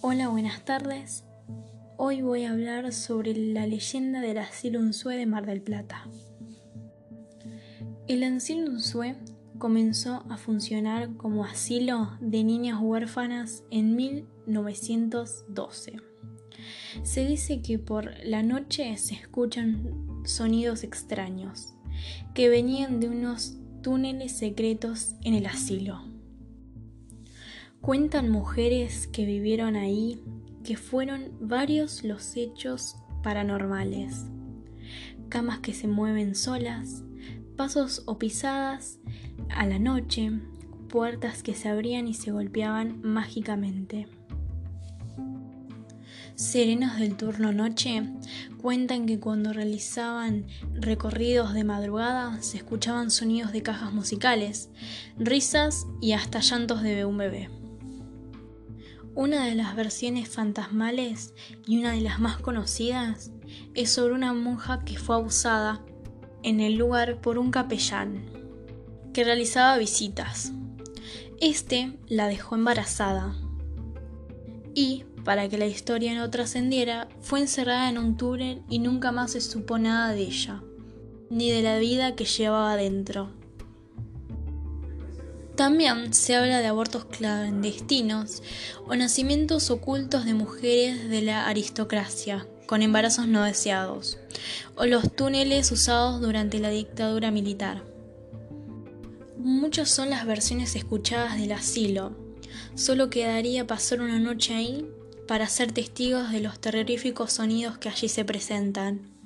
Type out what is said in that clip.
Hola, buenas tardes. Hoy voy a hablar sobre la leyenda del asilo Unzué de Mar del Plata. El asilo Unzué comenzó a funcionar como asilo de niñas huérfanas en 1912. Se dice que por la noche se escuchan sonidos extraños que venían de unos túneles secretos en el asilo. Cuentan mujeres que vivieron ahí que fueron varios los hechos paranormales. Camas que se mueven solas, pasos o pisadas a la noche, puertas que se abrían y se golpeaban mágicamente. Serenos del turno noche cuentan que cuando realizaban recorridos de madrugada se escuchaban sonidos de cajas musicales, risas y hasta llantos de un bebé. Una de las versiones fantasmales y una de las más conocidas es sobre una monja que fue abusada en el lugar por un capellán que realizaba visitas. Este la dejó embarazada y, para que la historia no trascendiera, fue encerrada en un túnel y nunca más se supo nada de ella, ni de la vida que llevaba dentro. También se habla de abortos clandestinos o nacimientos ocultos de mujeres de la aristocracia con embarazos no deseados, o los túneles usados durante la dictadura militar. Muchas son las versiones escuchadas del asilo. Solo quedaría pasar una noche ahí para ser testigos de los terroríficos sonidos que allí se presentan.